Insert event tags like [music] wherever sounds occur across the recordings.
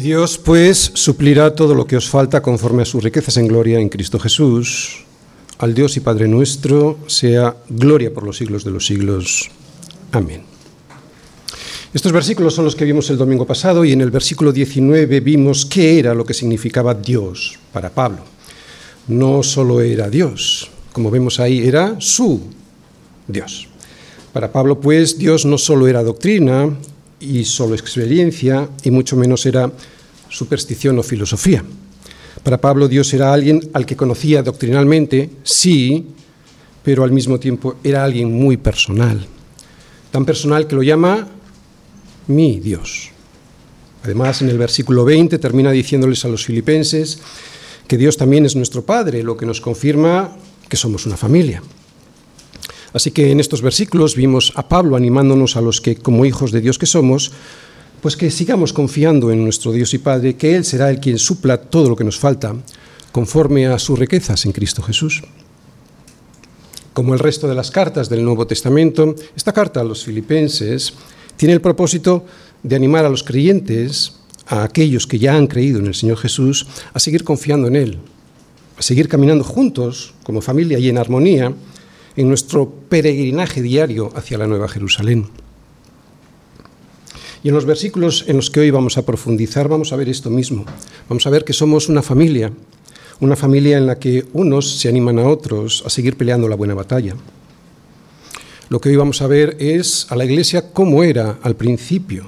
Dios, pues, suplirá todo lo que os falta conforme a sus riquezas en gloria en Cristo Jesús. Al Dios y Padre nuestro sea gloria por los siglos de los siglos. Amén. Estos versículos son los que vimos el domingo pasado y en el versículo 19 vimos qué era lo que significaba Dios para Pablo. No solo era Dios, como vemos ahí, era su Dios. Para Pablo, pues, Dios no solo era doctrina, y solo experiencia, y mucho menos era superstición o filosofía. Para Pablo Dios era alguien al que conocía doctrinalmente, sí, pero al mismo tiempo era alguien muy personal. Tan personal que lo llama mi Dios. Además, en el versículo 20 termina diciéndoles a los filipenses que Dios también es nuestro Padre, lo que nos confirma que somos una familia. Así que en estos versículos vimos a Pablo animándonos a los que, como hijos de Dios que somos, pues que sigamos confiando en nuestro Dios y Padre, que Él será el quien supla todo lo que nos falta, conforme a sus riquezas en Cristo Jesús. Como el resto de las cartas del Nuevo Testamento, esta carta a los filipenses tiene el propósito de animar a los creyentes, a aquellos que ya han creído en el Señor Jesús, a seguir confiando en Él, a seguir caminando juntos como familia y en armonía, en nuestro peregrinaje diario hacia la Nueva Jerusalén. Y en los versículos en los que hoy vamos a profundizar vamos a ver esto mismo. Vamos a ver que somos una familia, una familia en la que unos se animan a otros a seguir peleando la buena batalla. Lo que hoy vamos a ver es a la iglesia cómo era al principio,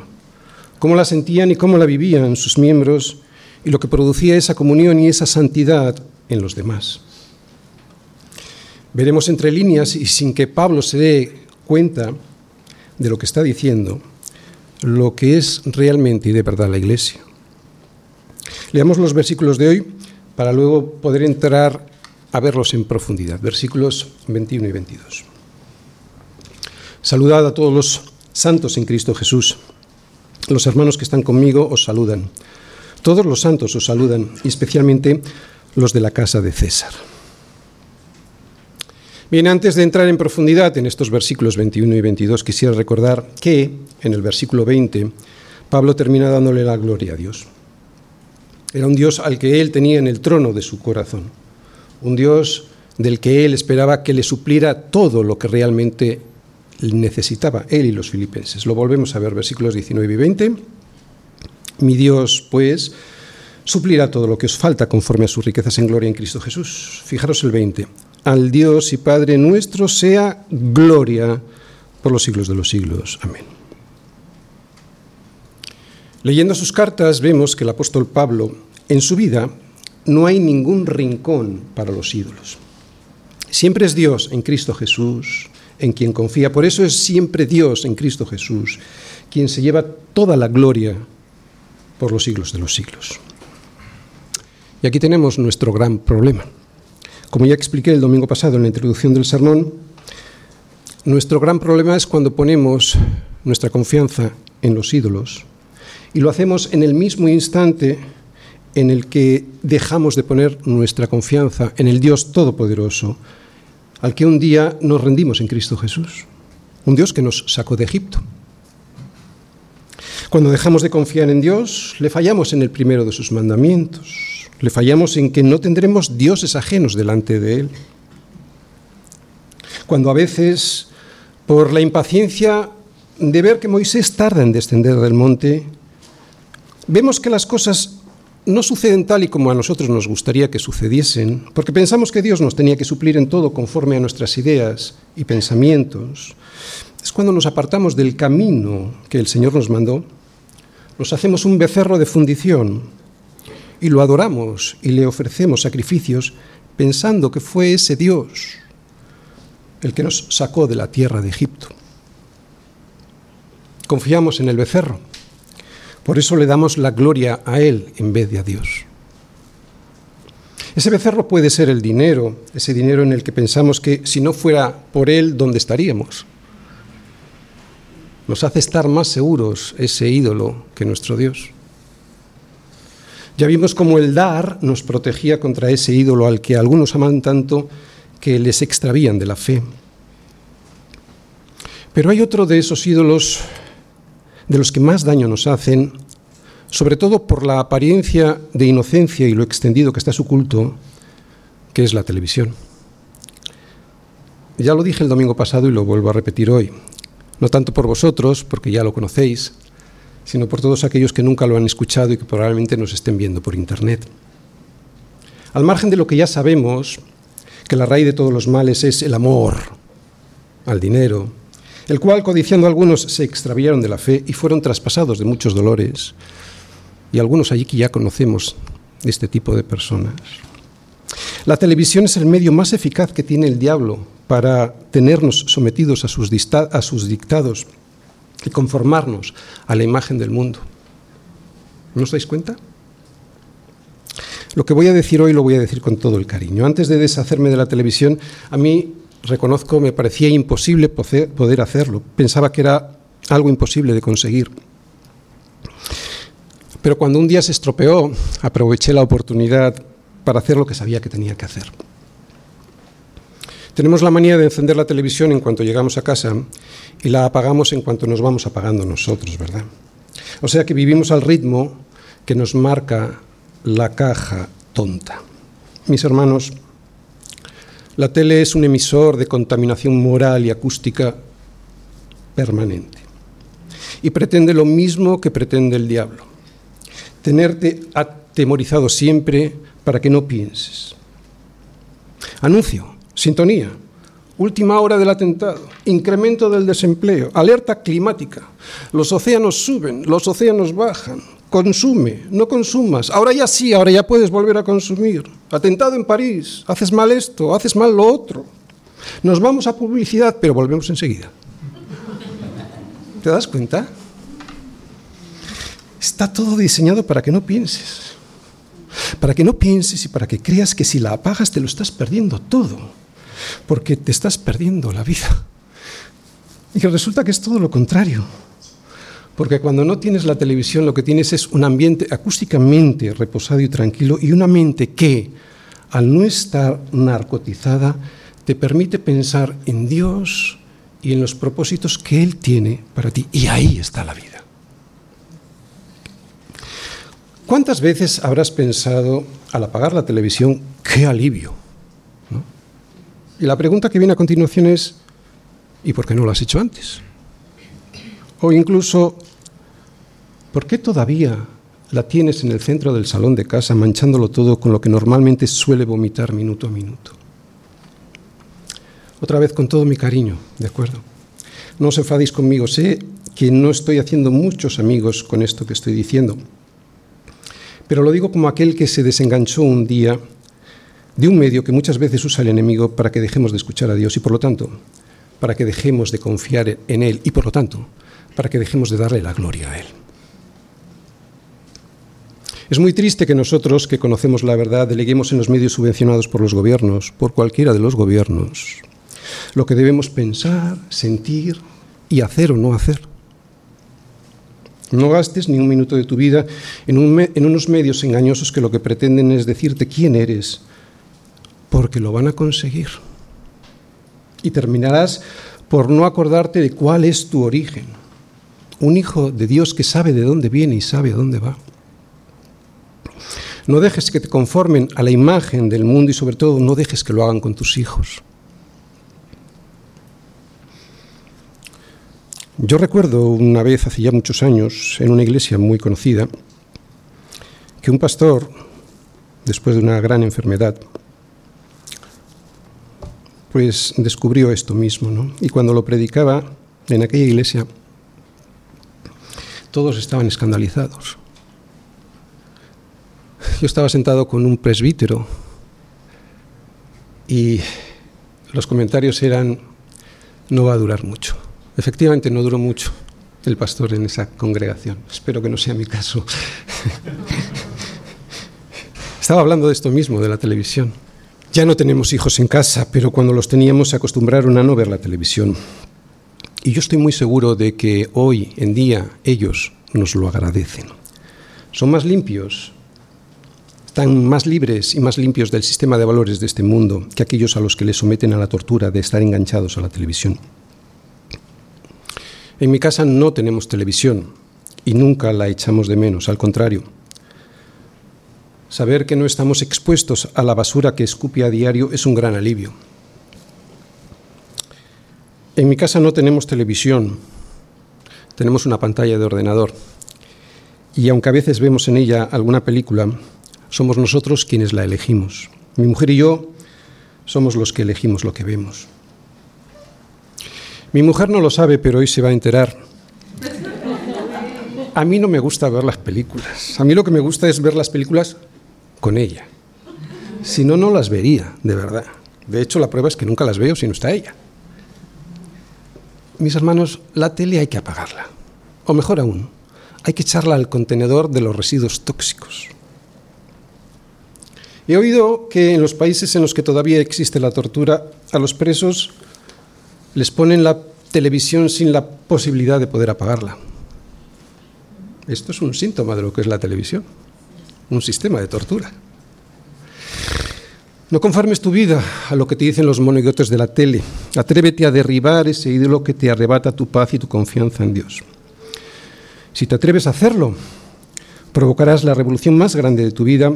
cómo la sentían y cómo la vivían sus miembros y lo que producía esa comunión y esa santidad en los demás. Veremos entre líneas y sin que Pablo se dé cuenta de lo que está diciendo, lo que es realmente y de verdad la Iglesia. Leamos los versículos de hoy para luego poder entrar a verlos en profundidad. Versículos 21 y 22. Saludad a todos los santos en Cristo Jesús. Los hermanos que están conmigo os saludan. Todos los santos os saludan, especialmente los de la casa de César. Bien, antes de entrar en profundidad en estos versículos 21 y 22, quisiera recordar que en el versículo 20 Pablo termina dándole la gloria a Dios. Era un Dios al que él tenía en el trono de su corazón, un Dios del que él esperaba que le supliera todo lo que realmente necesitaba él y los filipenses. Lo volvemos a ver, versículos 19 y 20. Mi Dios, pues, suplirá todo lo que os falta conforme a sus riquezas en gloria en Cristo Jesús. Fijaros el 20 al Dios y Padre nuestro sea gloria por los siglos de los siglos. Amén. Leyendo sus cartas vemos que el apóstol Pablo, en su vida, no hay ningún rincón para los ídolos. Siempre es Dios en Cristo Jesús en quien confía. Por eso es siempre Dios en Cristo Jesús quien se lleva toda la gloria por los siglos de los siglos. Y aquí tenemos nuestro gran problema. Como ya expliqué el domingo pasado en la introducción del sermón, nuestro gran problema es cuando ponemos nuestra confianza en los ídolos y lo hacemos en el mismo instante en el que dejamos de poner nuestra confianza en el Dios Todopoderoso, al que un día nos rendimos en Cristo Jesús, un Dios que nos sacó de Egipto. Cuando dejamos de confiar en Dios, le fallamos en el primero de sus mandamientos, le fallamos en que no tendremos dioses ajenos delante de Él. Cuando a veces, por la impaciencia de ver que Moisés tarda en descender del monte, vemos que las cosas no suceden tal y como a nosotros nos gustaría que sucediesen, porque pensamos que Dios nos tenía que suplir en todo conforme a nuestras ideas y pensamientos. Es cuando nos apartamos del camino que el Señor nos mandó, nos hacemos un becerro de fundición y lo adoramos y le ofrecemos sacrificios pensando que fue ese Dios el que nos sacó de la tierra de Egipto. Confiamos en el becerro, por eso le damos la gloria a Él en vez de a Dios. Ese becerro puede ser el dinero, ese dinero en el que pensamos que si no fuera por Él, ¿dónde estaríamos? Nos hace estar más seguros ese ídolo que nuestro Dios. Ya vimos cómo el dar nos protegía contra ese ídolo al que algunos aman tanto que les extravían de la fe. Pero hay otro de esos ídolos de los que más daño nos hacen, sobre todo por la apariencia de inocencia y lo extendido que está su culto, que es la televisión. Ya lo dije el domingo pasado y lo vuelvo a repetir hoy. No tanto por vosotros, porque ya lo conocéis, sino por todos aquellos que nunca lo han escuchado y que probablemente nos estén viendo por Internet. Al margen de lo que ya sabemos, que la raíz de todos los males es el amor al dinero, el cual, codiciando algunos, se extraviaron de la fe y fueron traspasados de muchos dolores, y algunos allí que ya conocemos este tipo de personas. La televisión es el medio más eficaz que tiene el diablo para tenernos sometidos a sus, a sus dictados y conformarnos a la imagen del mundo. ¿No os dais cuenta? Lo que voy a decir hoy lo voy a decir con todo el cariño. Antes de deshacerme de la televisión, a mí, reconozco, me parecía imposible poder hacerlo. Pensaba que era algo imposible de conseguir. Pero cuando un día se estropeó, aproveché la oportunidad para hacer lo que sabía que tenía que hacer. Tenemos la manía de encender la televisión en cuanto llegamos a casa y la apagamos en cuanto nos vamos apagando nosotros, ¿verdad? O sea que vivimos al ritmo que nos marca la caja tonta. Mis hermanos, la tele es un emisor de contaminación moral y acústica permanente y pretende lo mismo que pretende el diablo, tenerte atemorizado siempre para que no pienses. Anuncio, Sintonía. Última hora del atentado. Incremento del desempleo. Alerta climática. Los océanos suben, los océanos bajan. Consume, no consumas. Ahora ya sí, ahora ya puedes volver a consumir. Atentado en París. Haces mal esto, haces mal lo otro. Nos vamos a publicidad, pero volvemos enseguida. ¿Te das cuenta? Está todo diseñado para que no pienses. Para que no pienses y para que creas que si la apagas te lo estás perdiendo todo porque te estás perdiendo la vida. Y resulta que es todo lo contrario. Porque cuando no tienes la televisión lo que tienes es un ambiente acústicamente reposado y tranquilo y una mente que, al no estar narcotizada, te permite pensar en Dios y en los propósitos que Él tiene para ti. Y ahí está la vida. ¿Cuántas veces habrás pensado al apagar la televisión, qué alivio? Y la pregunta que viene a continuación es, ¿y por qué no lo has hecho antes? O incluso, ¿por qué todavía la tienes en el centro del salón de casa manchándolo todo con lo que normalmente suele vomitar minuto a minuto? Otra vez con todo mi cariño, ¿de acuerdo? No os enfadéis conmigo, sé que no estoy haciendo muchos amigos con esto que estoy diciendo, pero lo digo como aquel que se desenganchó un día de un medio que muchas veces usa el enemigo para que dejemos de escuchar a Dios y por lo tanto, para que dejemos de confiar en Él y por lo tanto, para que dejemos de darle la gloria a Él. Es muy triste que nosotros, que conocemos la verdad, deleguemos en los medios subvencionados por los gobiernos, por cualquiera de los gobiernos, lo que debemos pensar, sentir y hacer o no hacer. No gastes ni un minuto de tu vida en, en unos medios engañosos que lo que pretenden es decirte quién eres porque lo van a conseguir. Y terminarás por no acordarte de cuál es tu origen. Un hijo de Dios que sabe de dónde viene y sabe a dónde va. No dejes que te conformen a la imagen del mundo y sobre todo no dejes que lo hagan con tus hijos. Yo recuerdo una vez, hace ya muchos años, en una iglesia muy conocida, que un pastor, después de una gran enfermedad, pues descubrió esto mismo, ¿no? Y cuando lo predicaba en aquella iglesia, todos estaban escandalizados. Yo estaba sentado con un presbítero y los comentarios eran, no va a durar mucho. Efectivamente, no duró mucho el pastor en esa congregación. Espero que no sea mi caso. [laughs] Estaba hablando de esto mismo, de la televisión. Ya no tenemos hijos en casa, pero cuando los teníamos se acostumbraron a no ver la televisión. Y yo estoy muy seguro de que hoy en día ellos nos lo agradecen. Son más limpios, están más libres y más limpios del sistema de valores de este mundo que aquellos a los que les someten a la tortura de estar enganchados a la televisión. En mi casa no tenemos televisión y nunca la echamos de menos, al contrario. Saber que no estamos expuestos a la basura que escupe a diario es un gran alivio. En mi casa no tenemos televisión, tenemos una pantalla de ordenador y aunque a veces vemos en ella alguna película, somos nosotros quienes la elegimos. Mi mujer y yo somos los que elegimos lo que vemos. Mi mujer no lo sabe, pero hoy se va a enterar. A mí no me gusta ver las películas. A mí lo que me gusta es ver las películas con ella. Si no, no las vería, de verdad. De hecho, la prueba es que nunca las veo si no está ella. Mis hermanos, la tele hay que apagarla. O mejor aún, hay que echarla al contenedor de los residuos tóxicos. He oído que en los países en los que todavía existe la tortura, a los presos les ponen la televisión sin la posibilidad de poder apagarla. Esto es un síntoma de lo que es la televisión, un sistema de tortura. No conformes tu vida a lo que te dicen los monigotes de la tele. Atrévete a derribar ese ídolo que te arrebata tu paz y tu confianza en Dios. Si te atreves a hacerlo, provocarás la revolución más grande de tu vida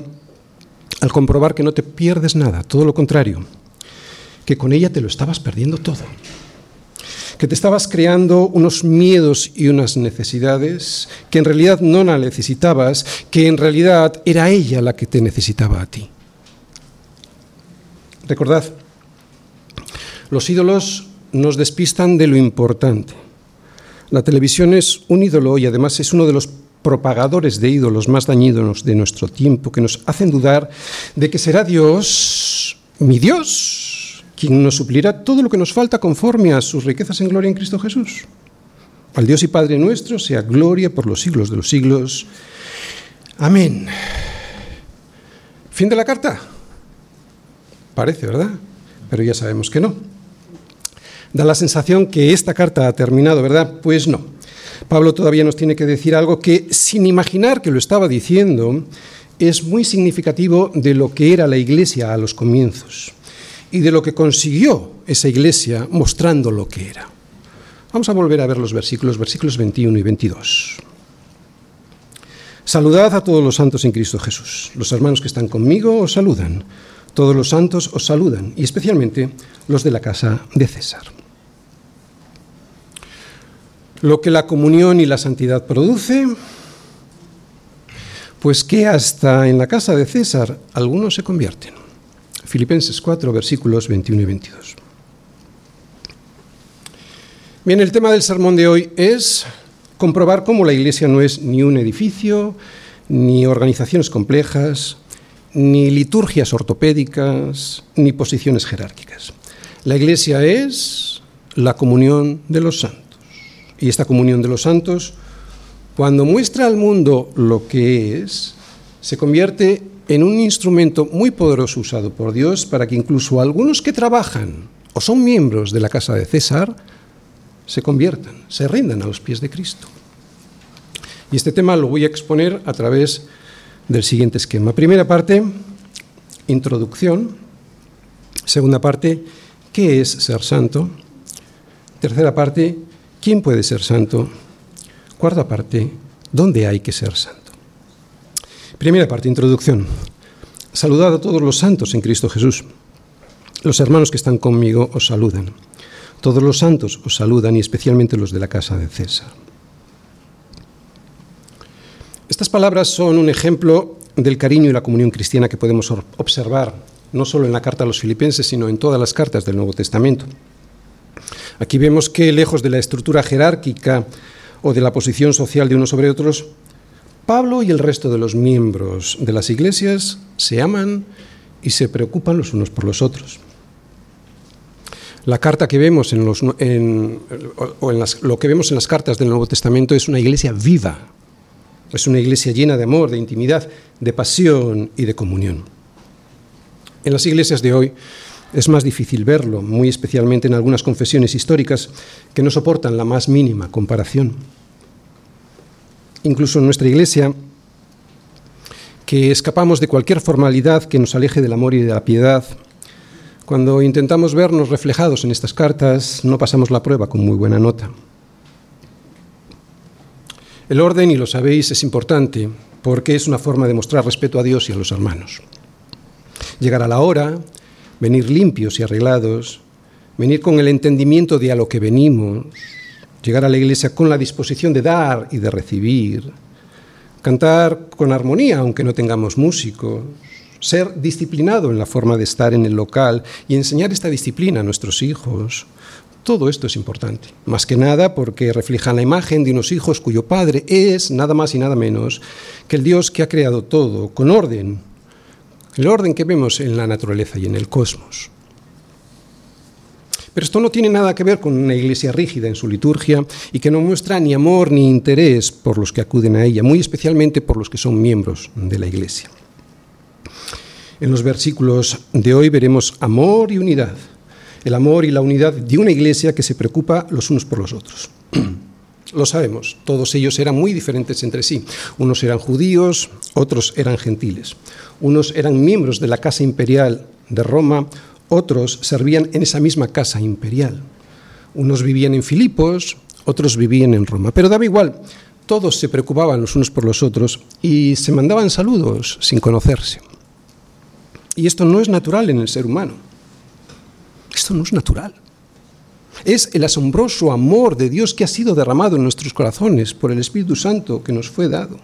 al comprobar que no te pierdes nada, todo lo contrario, que con ella te lo estabas perdiendo todo, que te estabas creando unos miedos y unas necesidades que en realidad no la necesitabas, que en realidad era ella la que te necesitaba a ti. Recordad, los ídolos nos despistan de lo importante. La televisión es un ídolo y además es uno de los propagadores de ídolos más dañinos de nuestro tiempo que nos hacen dudar de que será Dios, mi Dios, quien nos suplirá todo lo que nos falta conforme a sus riquezas en gloria en Cristo Jesús. Al Dios y Padre nuestro sea gloria por los siglos de los siglos. Amén. Fin de la carta. Parece, ¿verdad? Pero ya sabemos que no. Da la sensación que esta carta ha terminado, ¿verdad? Pues no. Pablo todavía nos tiene que decir algo que, sin imaginar que lo estaba diciendo, es muy significativo de lo que era la iglesia a los comienzos y de lo que consiguió esa iglesia mostrando lo que era. Vamos a volver a ver los versículos, versículos 21 y 22. Saludad a todos los santos en Cristo Jesús. Los hermanos que están conmigo os saludan. Todos los santos os saludan, y especialmente los de la casa de César. Lo que la comunión y la santidad produce, pues que hasta en la casa de César algunos se convierten. Filipenses 4, versículos 21 y 22. Bien, el tema del sermón de hoy es comprobar cómo la iglesia no es ni un edificio, ni organizaciones complejas, ni liturgias ortopédicas, ni posiciones jerárquicas. La iglesia es la comunión de los santos y esta comunión de los santos, cuando muestra al mundo lo que es, se convierte en un instrumento muy poderoso usado por Dios para que incluso algunos que trabajan o son miembros de la casa de César se conviertan, se rindan a los pies de Cristo. Y este tema lo voy a exponer a través del siguiente esquema. Primera parte, introducción. Segunda parte, ¿qué es ser santo? Tercera parte, ¿Quién puede ser santo? Cuarta parte, ¿dónde hay que ser santo? Primera parte, introducción. Saludad a todos los santos en Cristo Jesús. Los hermanos que están conmigo os saludan. Todos los santos os saludan y especialmente los de la casa de César. Estas palabras son un ejemplo del cariño y la comunión cristiana que podemos observar no solo en la carta a los filipenses, sino en todas las cartas del Nuevo Testamento. Aquí vemos que, lejos de la estructura jerárquica o de la posición social de unos sobre otros, Pablo y el resto de los miembros de las iglesias se aman y se preocupan los unos por los otros. La carta que vemos en, los, lo que vemos en las cartas del Nuevo Testamento es una iglesia viva, es una iglesia llena de amor, de intimidad, de pasión y de comunión. En las iglesias de hoy es más difícil verlo, muy especialmente en algunas confesiones históricas que no soportan la más mínima comparación. Incluso en nuestra Iglesia, que escapamos de cualquier formalidad que nos aleje del amor y de la piedad, cuando intentamos vernos reflejados en estas cartas, no pasamos la prueba con muy buena nota. El orden, y lo sabéis, es importante porque es una forma de mostrar respeto a Dios y a los hermanos. Llegar a la hora, venir limpios y arreglados, venir con el entendimiento de a lo que venimos, llegar a la iglesia con la disposición de dar y de recibir, cantar con armonía aunque no tengamos músicos, ser disciplinado en la forma de estar en el local y enseñar esta disciplina a nuestros hijos, todo esto es importante, más que nada porque reflejan la imagen de unos hijos cuyo padre es nada más y nada menos que el Dios que ha creado todo con orden, el orden que vemos en la naturaleza y en el cosmos. Pero esto no tiene nada que ver con una iglesia rígida en su liturgia y que no muestra ni amor ni interés por los que acuden a ella, muy especialmente por los que son miembros de la iglesia. En los versículos de hoy veremos amor y unidad el amor y la unidad de una iglesia que se preocupa los unos por los otros. [clears throat] Lo sabemos, todos ellos eran muy diferentes entre sí. Unos eran judíos, otros eran gentiles. Unos eran miembros de la casa imperial de Roma, otros servían en esa misma casa imperial. Unos vivían en Filipos, otros vivían en Roma. Pero daba igual, todos se preocupaban los unos por los otros y se mandaban saludos sin conocerse. Y esto no es natural en el ser humano. Esto no es natural. Es el asombroso amor de Dios que ha sido derramado en nuestros corazones por el Espíritu Santo que nos fue dado.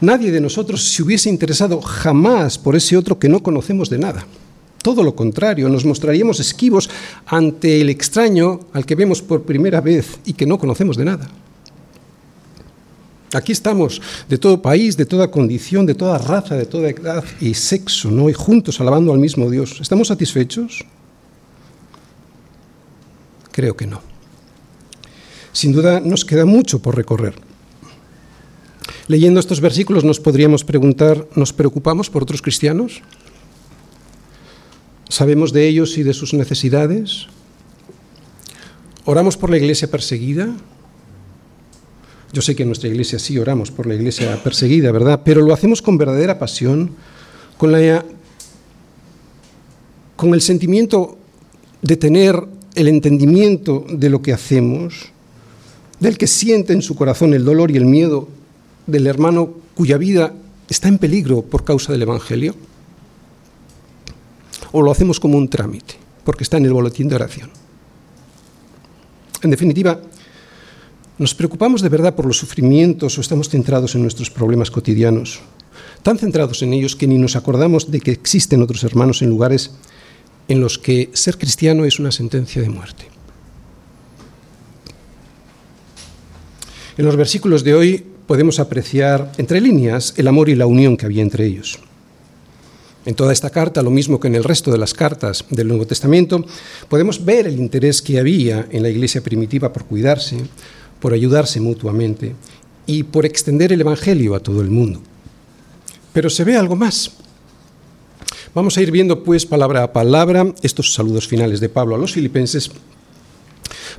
Nadie de nosotros se hubiese interesado jamás por ese otro que no conocemos de nada. Todo lo contrario, nos mostraríamos esquivos ante el extraño al que vemos por primera vez y que no conocemos de nada. Aquí estamos, de todo país, de toda condición, de toda raza, de toda edad y sexo, ¿no? Y juntos alabando al mismo Dios. ¿Estamos satisfechos? Creo que no. Sin duda nos queda mucho por recorrer. Leyendo estos versículos nos podríamos preguntar, ¿nos preocupamos por otros cristianos? ¿Sabemos de ellos y de sus necesidades? ¿Oramos por la iglesia perseguida? Yo sé que en nuestra iglesia sí oramos por la iglesia perseguida, ¿verdad? Pero lo hacemos con verdadera pasión, con, la, con el sentimiento de tener el entendimiento de lo que hacemos, del que siente en su corazón el dolor y el miedo del hermano cuya vida está en peligro por causa del Evangelio? ¿O lo hacemos como un trámite, porque está en el boletín de oración? En definitiva, ¿nos preocupamos de verdad por los sufrimientos o estamos centrados en nuestros problemas cotidianos? Tan centrados en ellos que ni nos acordamos de que existen otros hermanos en lugares en los que ser cristiano es una sentencia de muerte. En los versículos de hoy podemos apreciar entre líneas el amor y la unión que había entre ellos. En toda esta carta, lo mismo que en el resto de las cartas del Nuevo Testamento, podemos ver el interés que había en la iglesia primitiva por cuidarse, por ayudarse mutuamente y por extender el Evangelio a todo el mundo. Pero se ve algo más. Vamos a ir viendo pues palabra a palabra estos saludos finales de Pablo a los filipenses,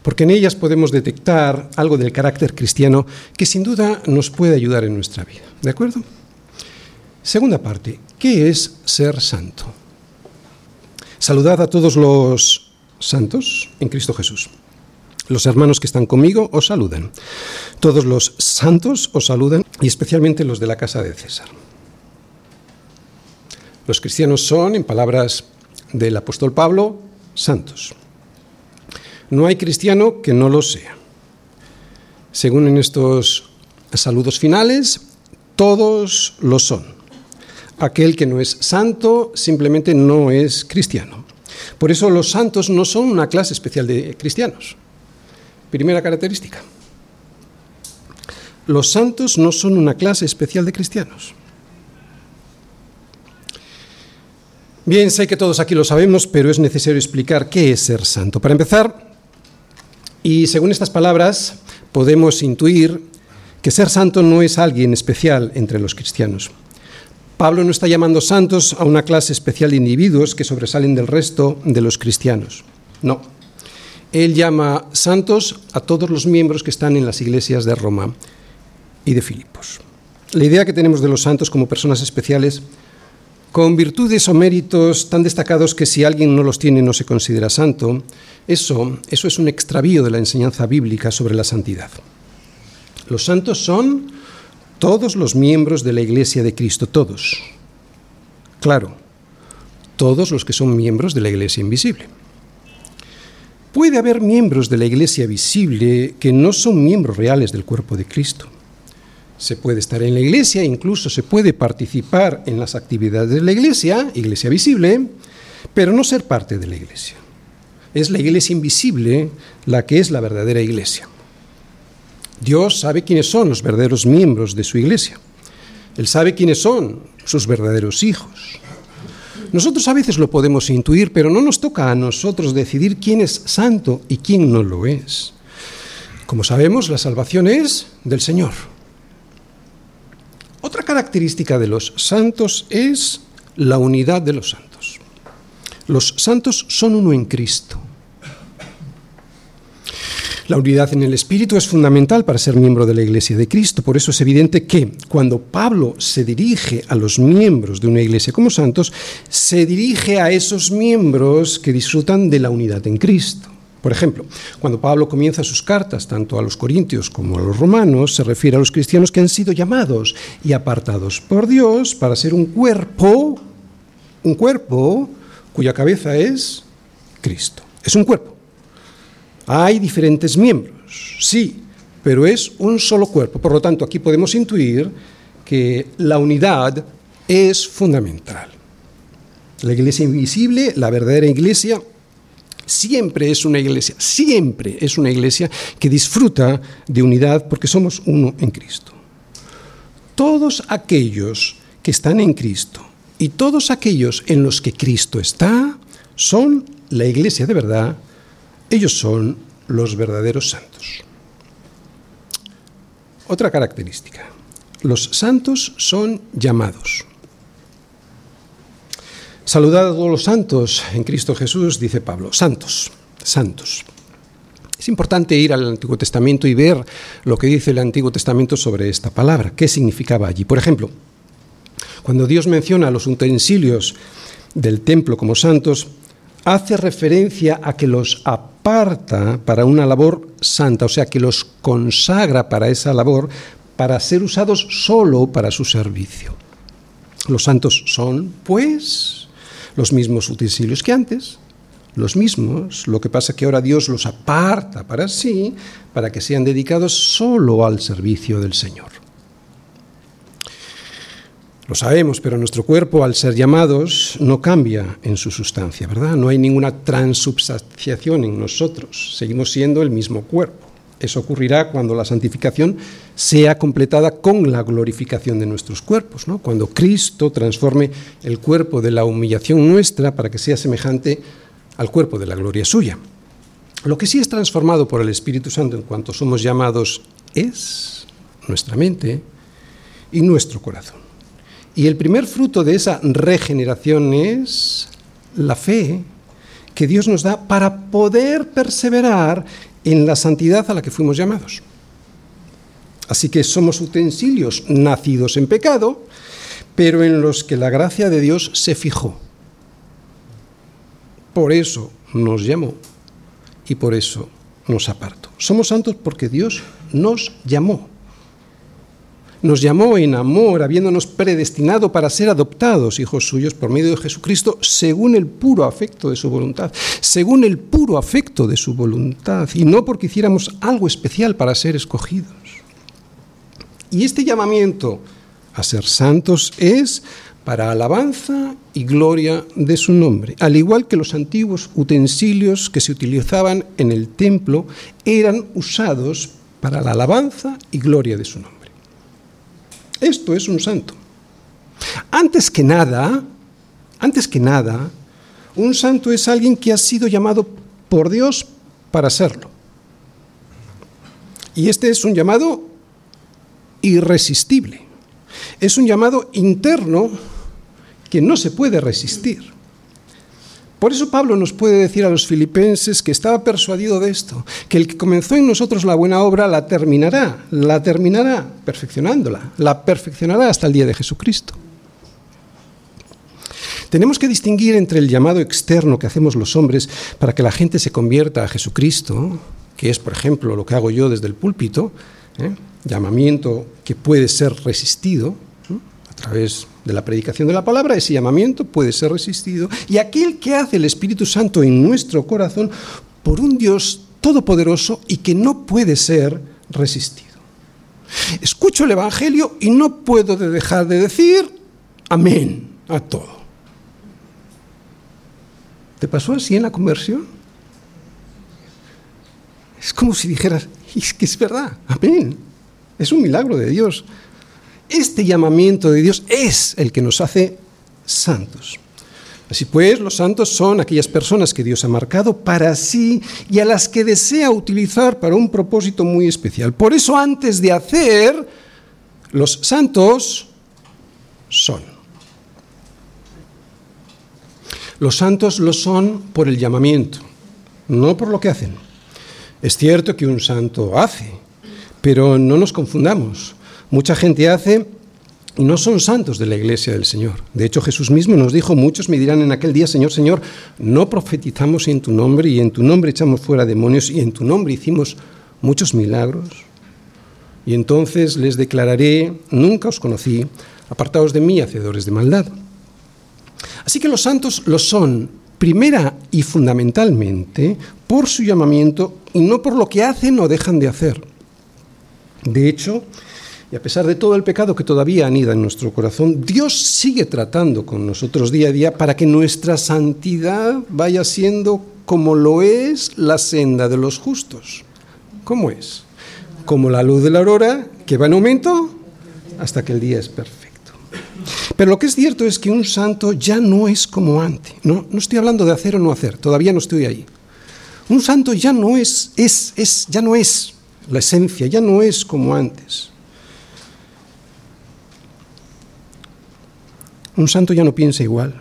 porque en ellas podemos detectar algo del carácter cristiano que sin duda nos puede ayudar en nuestra vida. ¿De acuerdo? Segunda parte, ¿qué es ser santo? Saludad a todos los santos en Cristo Jesús. Los hermanos que están conmigo os saludan. Todos los santos os saludan y especialmente los de la casa de César. Los cristianos son, en palabras del apóstol Pablo, santos. No hay cristiano que no lo sea. Según en estos saludos finales, todos lo son. Aquel que no es santo simplemente no es cristiano. Por eso los santos no son una clase especial de cristianos. Primera característica. Los santos no son una clase especial de cristianos. Bien, sé que todos aquí lo sabemos, pero es necesario explicar qué es ser santo. Para empezar, y según estas palabras, podemos intuir que ser santo no es alguien especial entre los cristianos. Pablo no está llamando santos a una clase especial de individuos que sobresalen del resto de los cristianos. No. Él llama santos a todos los miembros que están en las iglesias de Roma y de Filipos. La idea que tenemos de los santos como personas especiales con virtudes o méritos tan destacados que si alguien no los tiene no se considera santo, eso, eso es un extravío de la enseñanza bíblica sobre la santidad. Los santos son todos los miembros de la Iglesia de Cristo, todos. Claro, todos los que son miembros de la Iglesia invisible. Puede haber miembros de la Iglesia visible que no son miembros reales del cuerpo de Cristo. Se puede estar en la Iglesia, incluso se puede participar en las actividades de la Iglesia, Iglesia visible, pero no ser parte de la Iglesia. Es la Iglesia invisible la que es la verdadera Iglesia. Dios sabe quiénes son los verdaderos miembros de su Iglesia. Él sabe quiénes son sus verdaderos hijos. Nosotros a veces lo podemos intuir, pero no nos toca a nosotros decidir quién es santo y quién no lo es. Como sabemos, la salvación es del Señor. Otra característica de los santos es la unidad de los santos. Los santos son uno en Cristo. La unidad en el Espíritu es fundamental para ser miembro de la Iglesia de Cristo. Por eso es evidente que cuando Pablo se dirige a los miembros de una iglesia como santos, se dirige a esos miembros que disfrutan de la unidad en Cristo. Por ejemplo, cuando Pablo comienza sus cartas, tanto a los corintios como a los romanos, se refiere a los cristianos que han sido llamados y apartados por Dios para ser un cuerpo, un cuerpo cuya cabeza es Cristo. Es un cuerpo. Hay diferentes miembros, sí, pero es un solo cuerpo. Por lo tanto, aquí podemos intuir que la unidad es fundamental. La iglesia invisible, la verdadera iglesia, siempre es una iglesia, siempre es una iglesia que disfruta de unidad porque somos uno en Cristo. Todos aquellos que están en Cristo y todos aquellos en los que Cristo está son la iglesia de verdad ellos son los verdaderos santos. Otra característica. Los santos son llamados. Saludad a todos los santos en Cristo Jesús, dice Pablo. Santos, santos. Es importante ir al Antiguo Testamento y ver lo que dice el Antiguo Testamento sobre esta palabra, qué significaba allí. Por ejemplo, cuando Dios menciona los utensilios del templo como santos, hace referencia a que los aparta para una labor santa, o sea, que los consagra para esa labor, para ser usados solo para su servicio. Los santos son, pues, los mismos utensilios que antes, los mismos, lo que pasa es que ahora Dios los aparta para sí, para que sean dedicados solo al servicio del Señor. Lo sabemos, pero nuestro cuerpo, al ser llamados, no cambia en su sustancia, ¿verdad? No hay ninguna transubstanciación en nosotros. Seguimos siendo el mismo cuerpo. Eso ocurrirá cuando la santificación sea completada con la glorificación de nuestros cuerpos, ¿no? cuando Cristo transforme el cuerpo de la humillación nuestra para que sea semejante al cuerpo de la gloria suya. Lo que sí es transformado por el Espíritu Santo en cuanto somos llamados es nuestra mente y nuestro corazón. Y el primer fruto de esa regeneración es la fe que Dios nos da para poder perseverar en la santidad a la que fuimos llamados. Así que somos utensilios nacidos en pecado, pero en los que la gracia de Dios se fijó. Por eso nos llamó y por eso nos apartó. Somos santos porque Dios nos llamó nos llamó en amor, habiéndonos predestinado para ser adoptados hijos suyos por medio de Jesucristo, según el puro afecto de su voluntad, según el puro afecto de su voluntad, y no porque hiciéramos algo especial para ser escogidos. Y este llamamiento a ser santos es para alabanza y gloria de su nombre, al igual que los antiguos utensilios que se utilizaban en el templo eran usados para la alabanza y gloria de su nombre. Esto es un santo. Antes que nada, antes que nada, un santo es alguien que ha sido llamado por Dios para serlo. Y este es un llamado irresistible. Es un llamado interno que no se puede resistir. Por eso Pablo nos puede decir a los filipenses que estaba persuadido de esto, que el que comenzó en nosotros la buena obra la terminará, la terminará perfeccionándola, la perfeccionará hasta el día de Jesucristo. Tenemos que distinguir entre el llamado externo que hacemos los hombres para que la gente se convierta a Jesucristo, que es, por ejemplo, lo que hago yo desde el púlpito, ¿eh? llamamiento que puede ser resistido través de la predicación de la palabra, ese llamamiento puede ser resistido, y aquel que hace el Espíritu Santo en nuestro corazón por un Dios todopoderoso y que no puede ser resistido. Escucho el Evangelio y no puedo dejar de decir amén a todo. ¿Te pasó así en la conversión? Es como si dijeras, es que es verdad, amén. Es un milagro de Dios. Este llamamiento de Dios es el que nos hace santos. Así pues, los santos son aquellas personas que Dios ha marcado para sí y a las que desea utilizar para un propósito muy especial. Por eso, antes de hacer, los santos son. Los santos lo son por el llamamiento, no por lo que hacen. Es cierto que un santo hace, pero no nos confundamos. Mucha gente hace y no son santos de la iglesia del Señor. De hecho, Jesús mismo nos dijo, muchos me dirán en aquel día, Señor, Señor, no profetizamos en tu nombre y en tu nombre echamos fuera demonios y en tu nombre hicimos muchos milagros. Y entonces les declararé, nunca os conocí, apartados de mí, hacedores de maldad. Así que los santos lo son, primera y fundamentalmente, por su llamamiento y no por lo que hacen o dejan de hacer. De hecho, y a pesar de todo el pecado que todavía anida en nuestro corazón, Dios sigue tratando con nosotros día a día para que nuestra santidad vaya siendo como lo es la senda de los justos. ¿Cómo es? Como la luz de la aurora que va en aumento hasta que el día es perfecto. Pero lo que es cierto es que un santo ya no es como antes. No, no estoy hablando de hacer o no hacer, todavía no estoy ahí. Un santo ya no es, es, es, ya no es la esencia, ya no es como antes. Un santo ya no piensa igual.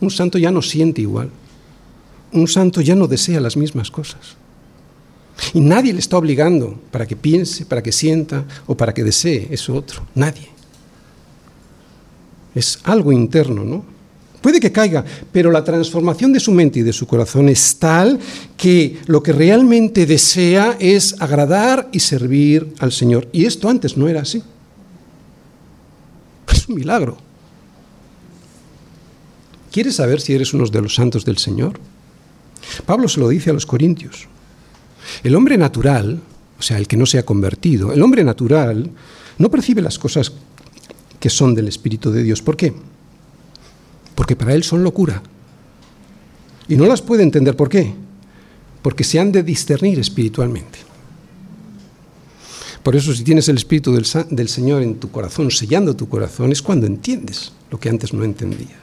Un santo ya no siente igual. Un santo ya no desea las mismas cosas. Y nadie le está obligando para que piense, para que sienta o para que desee eso otro. Nadie. Es algo interno, ¿no? Puede que caiga, pero la transformación de su mente y de su corazón es tal que lo que realmente desea es agradar y servir al Señor. Y esto antes no era así. Es un milagro. ¿Quieres saber si eres uno de los santos del Señor? Pablo se lo dice a los corintios. El hombre natural, o sea, el que no se ha convertido, el hombre natural no percibe las cosas que son del Espíritu de Dios. ¿Por qué? Porque para él son locura. Y no las puede entender. ¿Por qué? Porque se han de discernir espiritualmente. Por eso si tienes el Espíritu del, Señor en tu corazón, sellando tu corazón, es cuando entiendes lo que antes no entendías.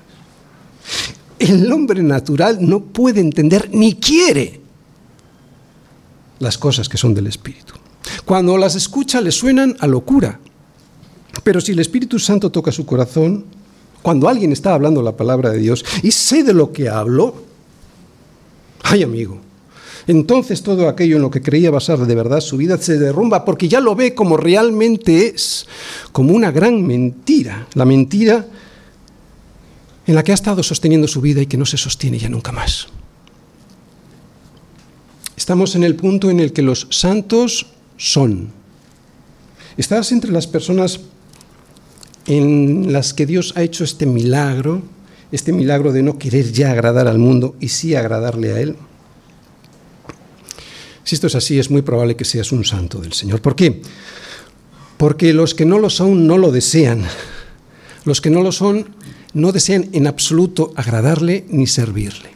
El hombre natural no puede entender ni quiere las cosas que son del Espíritu. Cuando las escucha le suenan a locura. Pero si el Espíritu Santo toca su corazón, cuando alguien está hablando la palabra de Dios y sé de lo que hablo, ay amigo, entonces todo aquello en lo que creía basar de verdad su vida se derrumba porque ya lo ve como realmente es, como una gran mentira, la mentira en la que ha estado sosteniendo su vida y que no se sostiene ya nunca más. Estamos en el punto en el que los santos son. Estás entre las personas en las que Dios ha hecho este milagro, este milagro de no querer ya agradar al mundo y sí agradarle a Él. Si esto es así, es muy probable que seas un santo del Señor. ¿Por qué? Porque los que no lo son no lo desean. Los que no lo son no desean en absoluto agradarle ni servirle.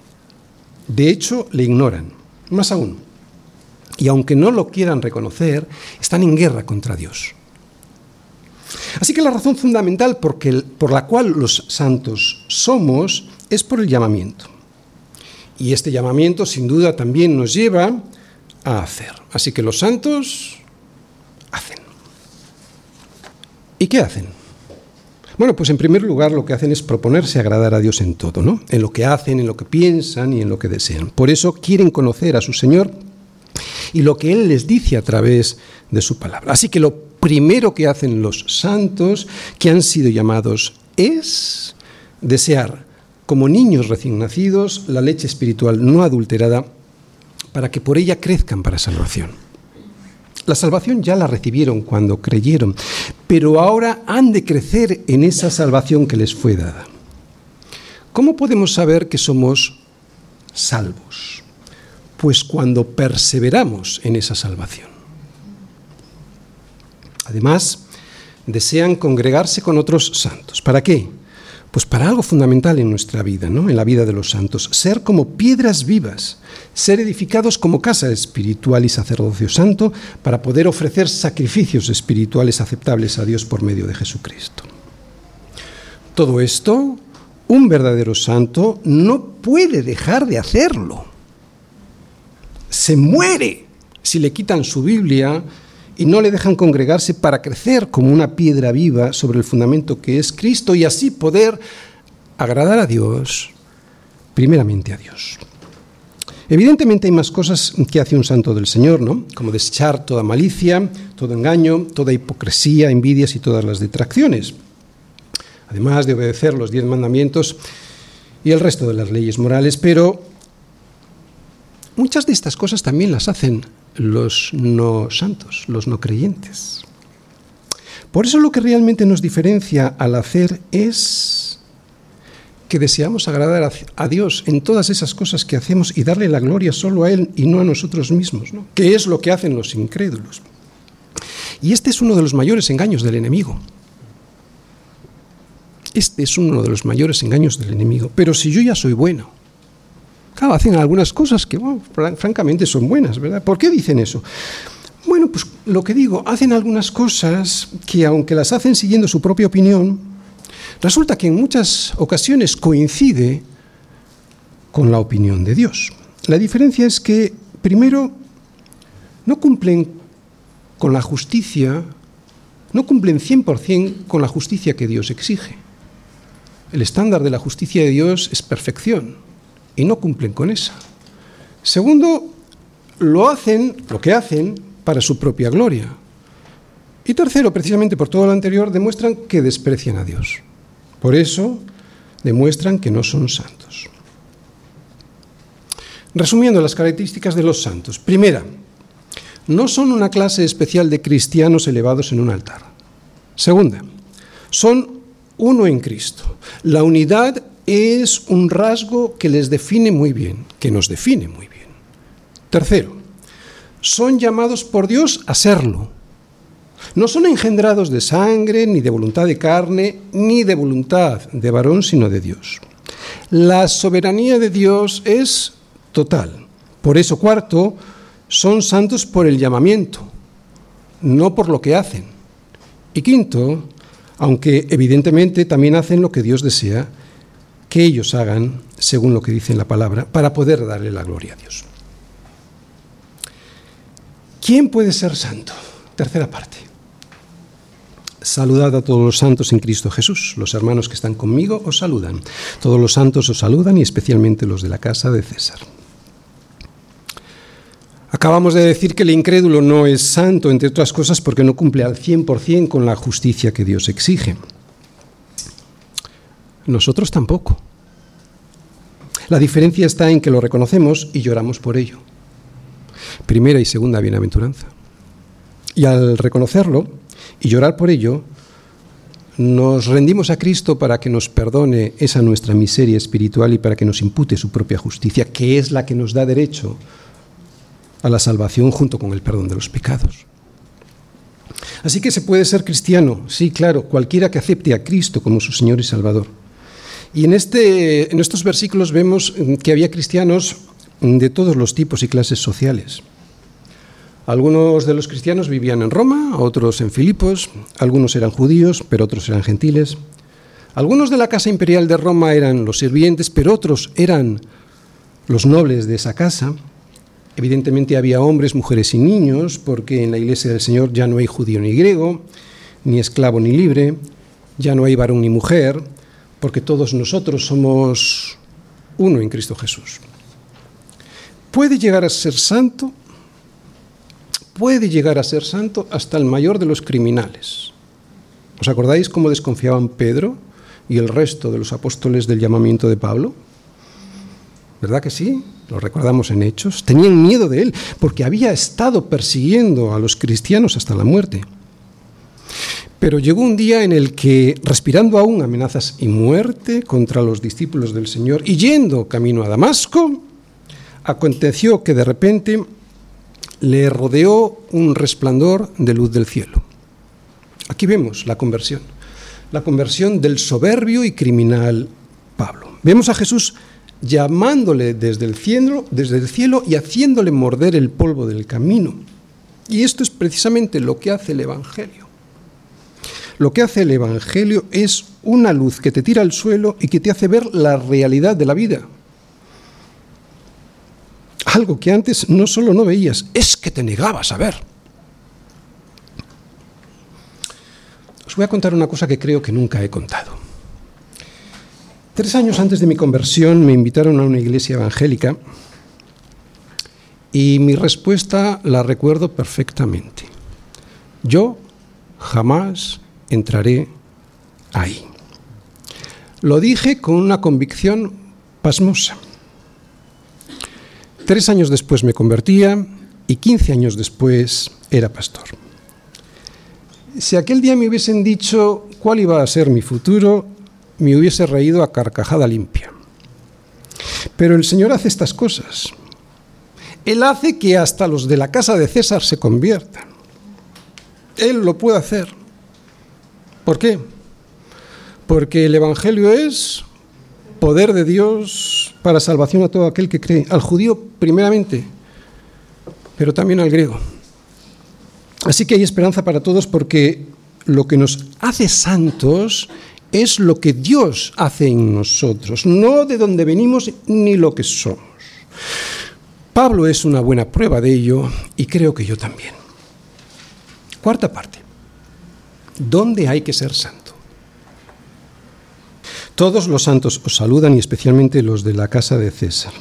De hecho, le ignoran. Más aún. Y aunque no lo quieran reconocer, están en guerra contra Dios. Así que la razón fundamental por la cual los santos somos es por el llamamiento. Y este llamamiento sin duda también nos lleva a hacer. Así que los santos hacen. ¿Y qué hacen? Bueno, pues en primer lugar lo que hacen es proponerse agradar a Dios en todo, ¿no? En lo que hacen, en lo que piensan y en lo que desean. Por eso quieren conocer a su Señor y lo que Él les dice a través de su palabra. Así que lo primero que hacen los santos que han sido llamados es desear, como niños recién nacidos, la leche espiritual no adulterada para que por ella crezcan para salvación. La salvación ya la recibieron cuando creyeron, pero ahora han de crecer en esa salvación que les fue dada. ¿Cómo podemos saber que somos salvos? Pues cuando perseveramos en esa salvación. Además, desean congregarse con otros santos. ¿Para qué? Pues para algo fundamental en nuestra vida, ¿no? En la vida de los santos, ser como piedras vivas, ser edificados como casa espiritual y sacerdocio santo para poder ofrecer sacrificios espirituales aceptables a Dios por medio de Jesucristo. Todo esto, un verdadero santo no puede dejar de hacerlo. Se muere si le quitan su Biblia y no le dejan congregarse para crecer como una piedra viva sobre el fundamento que es Cristo y así poder agradar a Dios, primeramente a Dios. Evidentemente hay más cosas que hace un santo del Señor, ¿no? Como desechar toda malicia, todo engaño, toda hipocresía, envidias y todas las detracciones. Además de obedecer los diez mandamientos y el resto de las leyes morales, pero muchas de estas cosas también las hacen los no santos, los no creyentes. Por eso lo que realmente nos diferencia al hacer es que deseamos agradar a Dios en todas esas cosas que hacemos y darle la gloria solo a Él y no a nosotros mismos, ¿no? que es lo que hacen los incrédulos. Y este es uno de los mayores engaños del enemigo. Este es uno de los mayores engaños del enemigo. Pero si yo ya soy bueno, Claro, hacen algunas cosas que, francamente, son buenas, ¿verdad? ¿Por qué dicen eso? Bueno, pues lo que digo, hacen algunas cosas que, aunque las hacen siguiendo su propia opinión, resulta que en muchas ocasiones coincide con la opinión de Dios. La diferencia es que, primero, no cumplen con la justicia, no cumplen 100% con la justicia que Dios exige. El estándar de la justicia de Dios es perfección y no cumplen con esa. Segundo, lo hacen, lo que hacen, para su propia gloria. Y tercero, precisamente por todo lo anterior, demuestran que desprecian a Dios. Por eso, demuestran que no son santos. Resumiendo las características de los santos. Primera, no son una clase especial de cristianos elevados en un altar. Segunda, son uno en Cristo. La unidad es un rasgo que les define muy bien, que nos define muy bien. Tercero, son llamados por Dios a serlo. No son engendrados de sangre, ni de voluntad de carne, ni de voluntad de varón, sino de Dios. La soberanía de Dios es total. Por eso, cuarto, son santos por el llamamiento, no por lo que hacen. Y quinto, aunque evidentemente también hacen lo que Dios desea, que ellos hagan según lo que dice en la palabra para poder darle la gloria a Dios. ¿Quién puede ser santo? Tercera parte. Saludad a todos los santos en Cristo Jesús. Los hermanos que están conmigo os saludan. Todos los santos os saludan y especialmente los de la casa de César. Acabamos de decir que el incrédulo no es santo, entre otras cosas, porque no cumple al 100% con la justicia que Dios exige. Nosotros tampoco. La diferencia está en que lo reconocemos y lloramos por ello. Primera y segunda bienaventuranza. Y al reconocerlo y llorar por ello, nos rendimos a Cristo para que nos perdone esa nuestra miseria espiritual y para que nos impute su propia justicia, que es la que nos da derecho a la salvación junto con el perdón de los pecados. Así que se puede ser cristiano, sí, claro, cualquiera que acepte a Cristo como su Señor y Salvador. Y en, este, en estos versículos vemos que había cristianos de todos los tipos y clases sociales. Algunos de los cristianos vivían en Roma, otros en Filipos, algunos eran judíos, pero otros eran gentiles. Algunos de la casa imperial de Roma eran los sirvientes, pero otros eran los nobles de esa casa. Evidentemente había hombres, mujeres y niños, porque en la iglesia del Señor ya no hay judío ni griego, ni esclavo ni libre, ya no hay varón ni mujer, porque todos nosotros somos uno en Cristo Jesús. Puede llegar a ser santo, puede llegar a ser santo hasta el mayor de los criminales. ¿Os acordáis cómo desconfiaban Pedro y el resto de los apóstoles del llamamiento de Pablo? ¿verdad que sí? Lo recordamos en Hechos. Tenían miedo de él porque había estado persiguiendo a los cristianos hasta la muerte. Pero llegó un día en el que, respirando aún amenazas y muerte contra los discípulos del Señor y yendo camino a Damasco, aconteció que de repente le rodeó un resplandor de luz del cielo. Aquí vemos la conversión, la conversión del soberbio y criminal Pablo. Vemos a Jesús llamándole desde el cielo, desde el cielo y haciéndole morder el polvo del camino. Y esto es precisamente lo que hace el Evangelio. Lo que hace el Evangelio es una luz que te tira al suelo y que te hace ver la realidad de la vida. Algo que antes no solo no veías, es que te negabas a ver. Os voy a contar una cosa que creo que nunca he contado. Tres años antes de mi conversión me invitaron a una iglesia evangélica y mi respuesta la recuerdo perfectamente. Yo jamás entraré ahí. Lo dije con una convicción pasmosa. Tres años después me convertía y quince años después era pastor. Si aquel día me hubiesen dicho cuál iba a ser mi futuro, me hubiese reído a carcajada limpia. Pero el Señor hace estas cosas. Él hace que hasta los de la casa de César se conviertan. Él lo puede hacer. ¿Por qué? Porque el Evangelio es poder de Dios para salvación a todo aquel que cree, al judío primeramente, pero también al griego. Así que hay esperanza para todos porque lo que nos hace santos es lo que Dios hace en nosotros, no de dónde venimos ni lo que somos. Pablo es una buena prueba de ello y creo que yo también. Cuarta parte. ¿Dónde hay que ser santo? Todos los santos os saludan y especialmente los de la casa de César.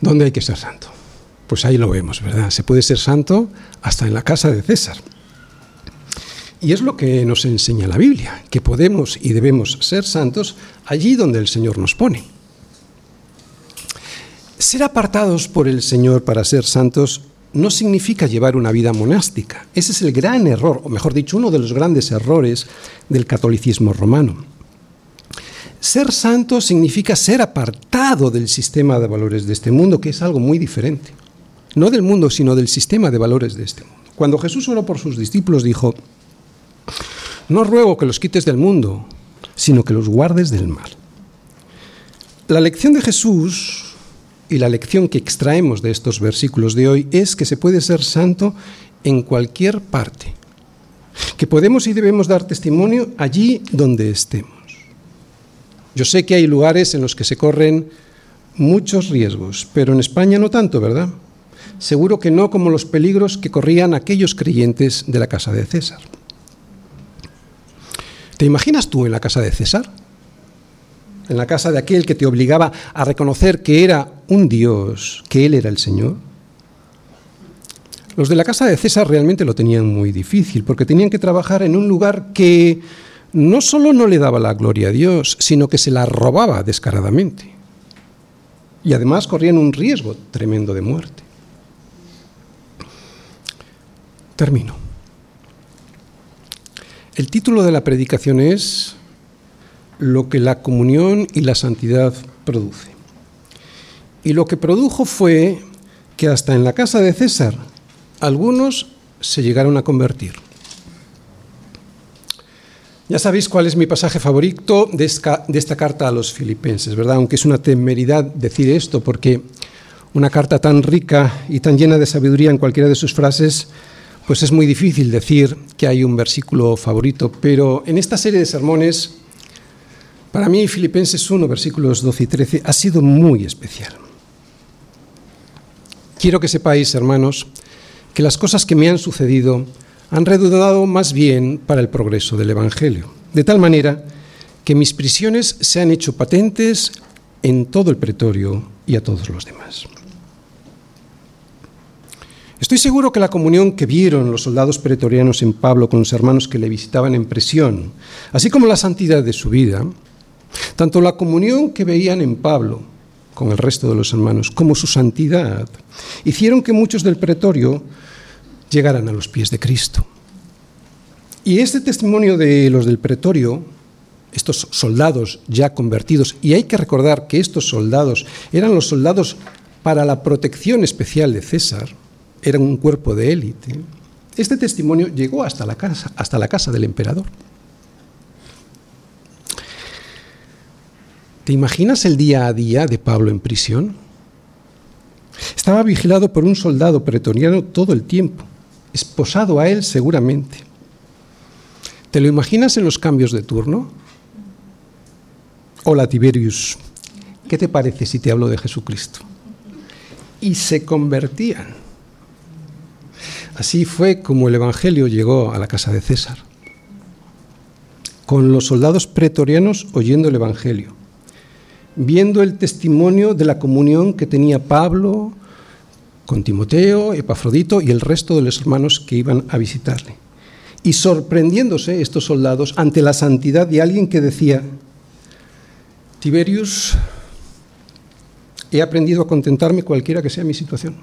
¿Dónde hay que ser santo? Pues ahí lo vemos, ¿verdad? Se puede ser santo hasta en la casa de César. Y es lo que nos enseña la Biblia, que podemos y debemos ser santos allí donde el Señor nos pone. Ser apartados por el Señor para ser santos no significa llevar una vida monástica. Ese es el gran error, o mejor dicho, uno de los grandes errores del catolicismo romano. Ser santo significa ser apartado del sistema de valores de este mundo, que es algo muy diferente. No del mundo, sino del sistema de valores de este mundo. Cuando Jesús oró por sus discípulos, dijo, no ruego que los quites del mundo, sino que los guardes del mal. La lección de Jesús y la lección que extraemos de estos versículos de hoy es que se puede ser santo en cualquier parte, que podemos y debemos dar testimonio allí donde estemos. Yo sé que hay lugares en los que se corren muchos riesgos, pero en España no tanto, ¿verdad? Seguro que no como los peligros que corrían aquellos creyentes de la casa de César. ¿Te imaginas tú en la casa de César? En la casa de aquel que te obligaba a reconocer que era un Dios, que Él era el Señor? Los de la casa de César realmente lo tenían muy difícil, porque tenían que trabajar en un lugar que no solo no le daba la gloria a Dios, sino que se la robaba descaradamente. Y además corrían un riesgo tremendo de muerte. Termino. El título de la predicación es lo que la comunión y la santidad produce. Y lo que produjo fue que hasta en la casa de César algunos se llegaron a convertir. Ya sabéis cuál es mi pasaje favorito de esta, de esta, carta a los filipenses, ¿verdad? Aunque es una temeridad decir esto, porque una carta tan rica y tan llena de sabiduría en cualquiera de sus frases, pues es muy difícil decir que hay un versículo favorito, pero en esta serie de sermones para mí Filipenses 1, versículos 12 y 13 ha sido muy especial. Quiero que sepáis, hermanos, que las cosas que me han sucedido han redundado más bien para el progreso del Evangelio, de tal manera que mis prisiones se han hecho patentes en todo el pretorio y a todos los demás. Estoy seguro que la comunión que vieron los soldados pretorianos en Pablo con los hermanos que le visitaban en prisión, así como la santidad de su vida, Tanto la comunión que veían en Pablo con el resto de los hermanos como su santidad hicieron que muchos del pretorio llegaran a los pies de Cristo. Y este testimonio de los del pretorio, estos soldados ya convertidos, y hay que recordar que estos soldados eran los soldados para la protección especial de César, eran un cuerpo de élite, este testimonio llegó hasta la casa, hasta la casa del emperador. ¿Te imaginas el día a día de Pablo en prisión? Estaba vigilado por un soldado pretoriano todo el tiempo, esposado a él seguramente. ¿Te lo imaginas en los cambios de turno? Hola Tiberius, ¿qué te parece si te hablo de Jesucristo? Y se convertían. Así fue como el Evangelio llegó a la casa de César, con los soldados pretorianos oyendo el Evangelio, viendo el testimonio de la comunión que tenía Pablo con Timoteo, Epafrodito y el resto de los hermanos que iban a visitarle. Y sorprendiéndose estos soldados ante la santidad de alguien que decía, Tiberius, he aprendido a contentarme cualquiera que sea mi situación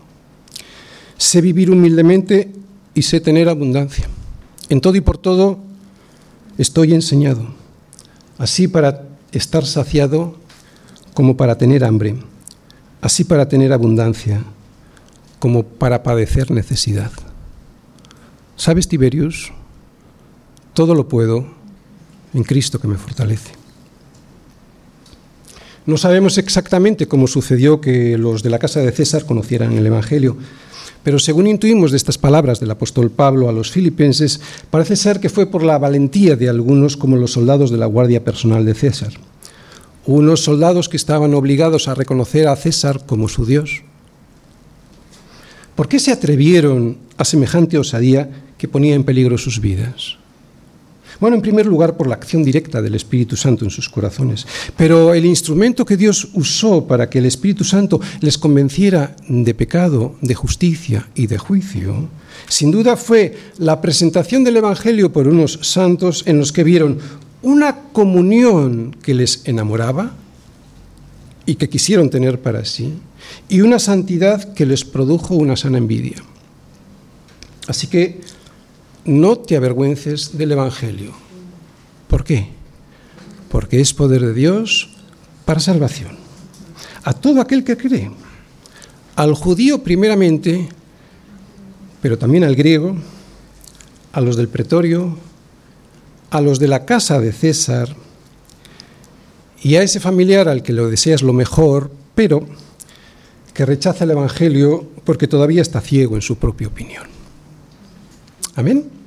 sé vivir humildemente y sé tener abundancia. En todo y por todo estoy enseñado, así para estar saciado como para tener hambre, así para tener abundancia como para padecer necesidad. ¿Sabes, Tiberius? Todo lo puedo en Cristo que me fortalece. No sabemos exactamente cómo sucedió que los de la casa de César conocieran el Evangelio, pero según intuimos de estas palabras del apóstol Pablo a los filipenses, parece ser que fue por la valentía de algunos como los soldados de la Guardia Personal de César. Unos soldados que estaban obligados a reconocer a César como su Dios. ¿Por qué se atrevieron a semejante osadía que ponía en peligro sus vidas? Bueno, en primer lugar por la acción directa del Espíritu Santo en sus corazones. Pero el instrumento que Dios usó para que el Espíritu Santo les convenciera de pecado, de justicia y de juicio, sin duda fue la presentación del Evangelio por unos santos en los que vieron una comunión que les enamoraba y que quisieron tener para sí, y una santidad que les produjo una sana envidia. Así que no te avergüences del Evangelio. ¿Por qué? Porque es poder de Dios para salvación. A todo aquel que cree. Al judío primeramente, pero también al griego, a los del pretorio, a los de la casa de César y a ese familiar al que lo deseas lo mejor, pero que rechaza el Evangelio porque todavía está ciego en su propia opinión. Amén.